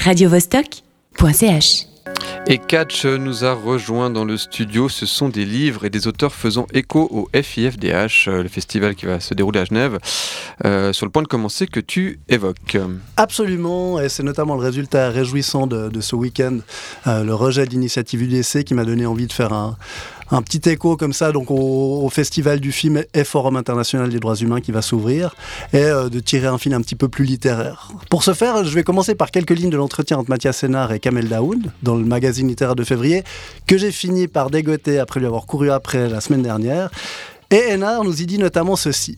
radiovostok.ch. Et Catch nous a rejoint dans le studio. Ce sont des livres et des auteurs faisant écho au FIFDH, euh, le festival qui va se dérouler à Genève. Euh, sur le point de commencer, que tu évoques. Absolument, et c'est notamment le résultat réjouissant de, ce week-end, euh, le rejet de l'initiative UDC qui m'a donné envie de faire un, un petit écho comme ça donc au, Festival du film et Forum international des droits humains qui va s'ouvrir et euh, de tirer un film un petit peu plus littéraire. Pour ce faire, je vais commencer par quelques lignes de l'entretien entre Mathias Sénard et Kamel Daoud dans le magazine littéraire de février que j'ai fini par dégoter après lui avoir couru après la semaine dernière. Et Hénard nous y dit notamment ceci.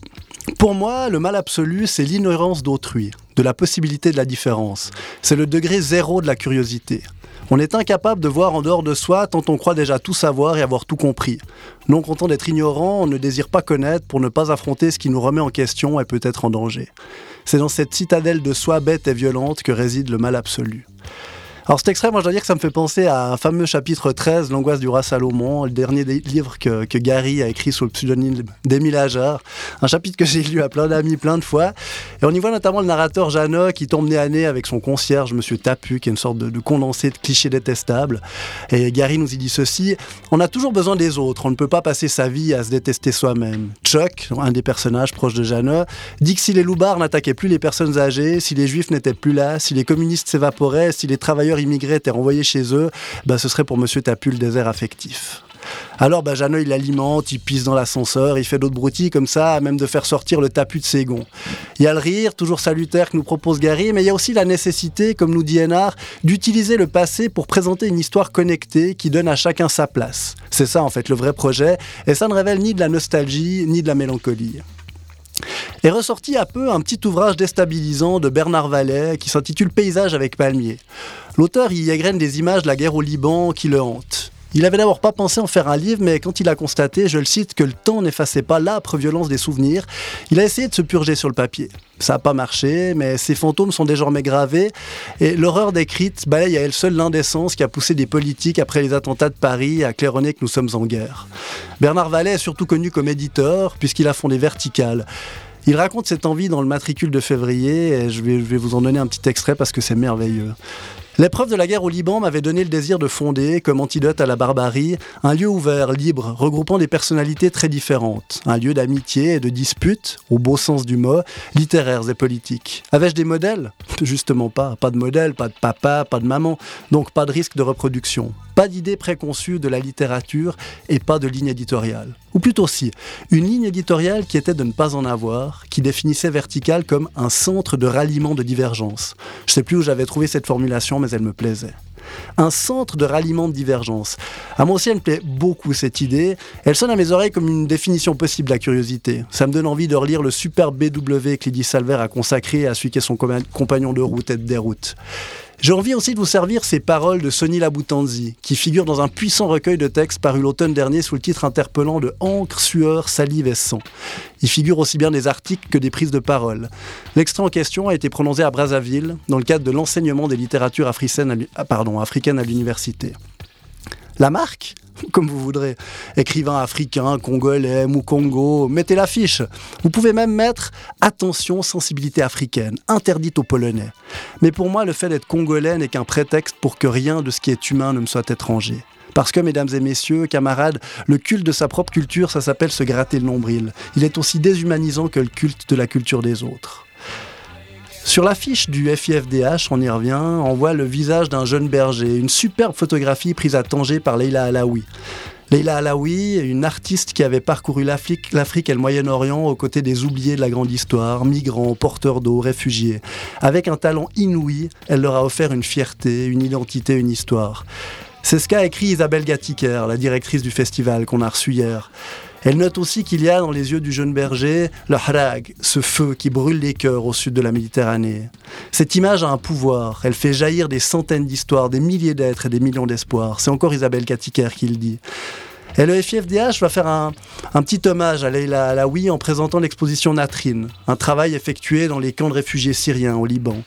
Pour moi, le mal absolu, c'est l'ignorance d'autrui, de la possibilité de la différence. C'est le degré zéro de la curiosité. On est incapable de voir en dehors de soi tant on croit déjà tout savoir et avoir tout compris. Non content d'être ignorant, on ne désire pas connaître pour ne pas affronter ce qui nous remet en question et peut être en danger. C'est dans cette citadelle de soi bête et violente que réside le mal absolu. Alors cet extrait, moi je dois dire que ça me fait penser à un fameux chapitre 13, L'angoisse du roi Salomon, le dernier livre que, que Gary a écrit sous le pseudonyme d'Émile Ajar. Un chapitre que j'ai lu à plein d'amis plein de fois. Et on y voit notamment le narrateur Jeannot qui tombe nez à nez avec son concierge, Monsieur Tapu, qui est une sorte de, condensé de clichés détestables. Et Gary nous y dit ceci, on a toujours besoin des autres, on ne peut pas passer sa vie à se détester soi-même. Chuck, un des personnages proches de Jeannot, dit que si les loupards n'attaquaient plus les personnes âgées, si les juifs n'étaient plus là, si les communistes s'évaporaient, si les travailleurs immigrés étaient renvoyés chez eux, bah, ce serait pour Monsieur Tapu le désert affectif. Alors bah, il l'alimente, il pisse dans l'ascenseur, il fait d'autres broutilles comme ça, même de faire sortir le tapu de ses gonds. Il y a le rire, toujours salutaire, que nous propose Gary, mais il y a aussi la nécessité, comme nous dit Hénard, d'utiliser le passé pour présenter une histoire connectée qui donne à chacun sa place. C'est ça en fait le vrai projet, et ça ne révèle ni de la nostalgie, ni de la mélancolie est ressorti à peu un petit ouvrage déstabilisant de Bernard Vallet qui s'intitule Paysage avec palmier. L'auteur y égrène des images de la guerre au Liban qui le hantent. Il avait d'abord pas pensé en faire un livre, mais quand il a constaté, je le cite, que le temps n'effaçait pas l'âpre violence des souvenirs, il a essayé de se purger sur le papier. Ça n'a pas marché, mais ces fantômes sont désormais gravés, et l'horreur décrite balaye à elle seule l'indécence qui a poussé des politiques après les attentats de Paris à claironner que nous sommes en guerre. Bernard Vallet est surtout connu comme éditeur, puisqu'il a fondé Vertical. Il raconte cette envie dans le matricule de février, et je vais, vous en donner un petit extrait parce que c'est merveilleux. L'épreuve de la guerre au Liban m'avait donné le désir de fonder, comme antidote à la barbarie, un lieu ouvert, libre, regroupant des personnalités très différentes. Un lieu d'amitié et de dispute, au beau sens du mot, littéraires et politiques. Avais-je des modèles? Justement pas. Pas de modèle, pas de papa, pas de maman. Donc pas de risque de reproduction. Pas d'idée préconçue de la littérature et pas de ligne éditoriale. Ou plutôt si, une ligne éditoriale qui était de ne pas en avoir, qui définissait Vertical comme un centre de ralliement de divergence. Je sais plus où j'avais trouvé cette formulation, mais elle me plaisait. Un centre de ralliement de divergence. À moi aussi, elle me plaît beaucoup cette idée. Elle sonne à mes oreilles comme une définition possible de la curiosité. Ça me donne envie de relire le super BW que Lydie Salver a consacré à celui qui est son compagnon de route et de déroute. J'ai envie aussi de vous servir ces paroles de Sonny Laboutanzi, qui figurent dans un puissant recueil de textes paru l'automne dernier sous le titre interpellant de Encre, sueur, salive et sang. Il figure aussi bien des articles que des prises de parole. L'extrait en question a été prononcé à Brazzaville, dans le cadre de l'enseignement des littératures africaines à l'université. La marque comme vous voudrez. Écrivain africain, congolais, Congo, mettez l'affiche. Vous pouvez même mettre attention, sensibilité africaine, interdite aux Polonais. Mais pour moi, le fait d'être congolais n'est qu'un prétexte pour que rien de ce qui est humain ne me soit étranger. Parce que, mesdames et messieurs, camarades, le culte de sa propre culture, ça s'appelle se gratter le nombril. Il est aussi déshumanisant que le culte de la culture des autres. Sur l'affiche du FIFDH, on y revient, on voit le visage d'un jeune berger, une superbe photographie prise à Tanger par Leila Alaoui. Leila Alaoui, une artiste qui avait parcouru l'Afrique et le Moyen-Orient aux côtés des oubliés de la grande histoire, migrants, porteurs d'eau, réfugiés. Avec un talent inouï, elle leur a offert une fierté, une identité, une histoire. C'est ce qu'a écrit Isabelle Gattiker, la directrice du festival qu'on a reçu hier. Elle note aussi qu'il y a dans les yeux du jeune berger le harag, ce feu qui brûle les cœurs au sud de la Méditerranée. Cette image a un pouvoir, elle fait jaillir des centaines d'histoires, des milliers d'êtres et des millions d'espoirs. C'est encore Isabelle Katiker qui le dit. Et le FIFDH va faire un, petit hommage à Leila Alaoui en présentant l'exposition Natrine, un travail effectué dans les camps de réfugiés syriens au Liban.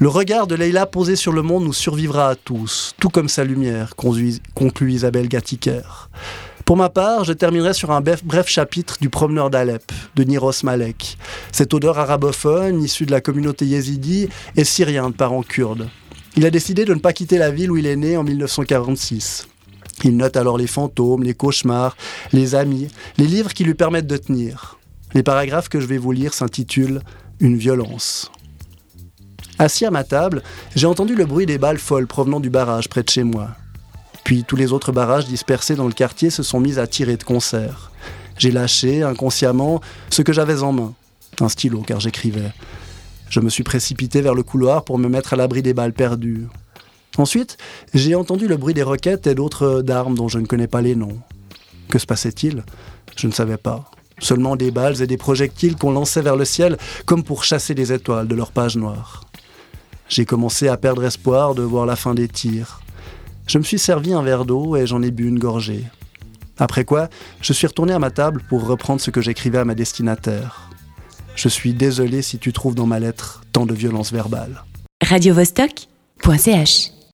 Le regard de Leila posé sur le monde nous survivra à tous, tout comme sa lumière, conclut Isabelle Gattiker. Pour ma part, je terminerai sur un bref, chapitre du Promeneur d'Alep de Niros Malek. Cette odeur arabophone, issue de la communauté yézidi, est syrienne de parents kurdes. Il a décidé de ne pas quitter la ville où il est né en 1946. Il note alors les fantômes, les cauchemars, les amis, les livres qui lui permettent de tenir. Les paragraphes que je vais vous lire s'intitulent Une violence. Assis à ma table, j'ai entendu le bruit des balles folles provenant du barrage près de chez moi. Puis tous les autres barrages dispersés dans le quartier se sont mis à tirer de concert. J'ai lâché, inconsciemment, ce que j'avais en main. Un stylo, car j'écrivais. Je me suis précipité vers le couloir pour me mettre à l'abri des balles perdues. Ensuite, j'ai entendu le bruit des roquettes et d'autres d'armes dont je ne connais pas les noms. Que se passait-il? Je ne savais pas. Seulement des balles et des projectiles qu'on lançait vers le ciel comme pour chasser les étoiles de leur page noire. J'ai commencé à perdre espoir de voir la fin des tirs. Je me suis servi un verre d'eau et j'en ai bu une gorgée. Après quoi, je suis retourné à ma table pour reprendre ce que j'écrivais à ma destinataire. Je suis désolé si tu trouves dans ma lettre tant de violence verbale. Radio -Vostok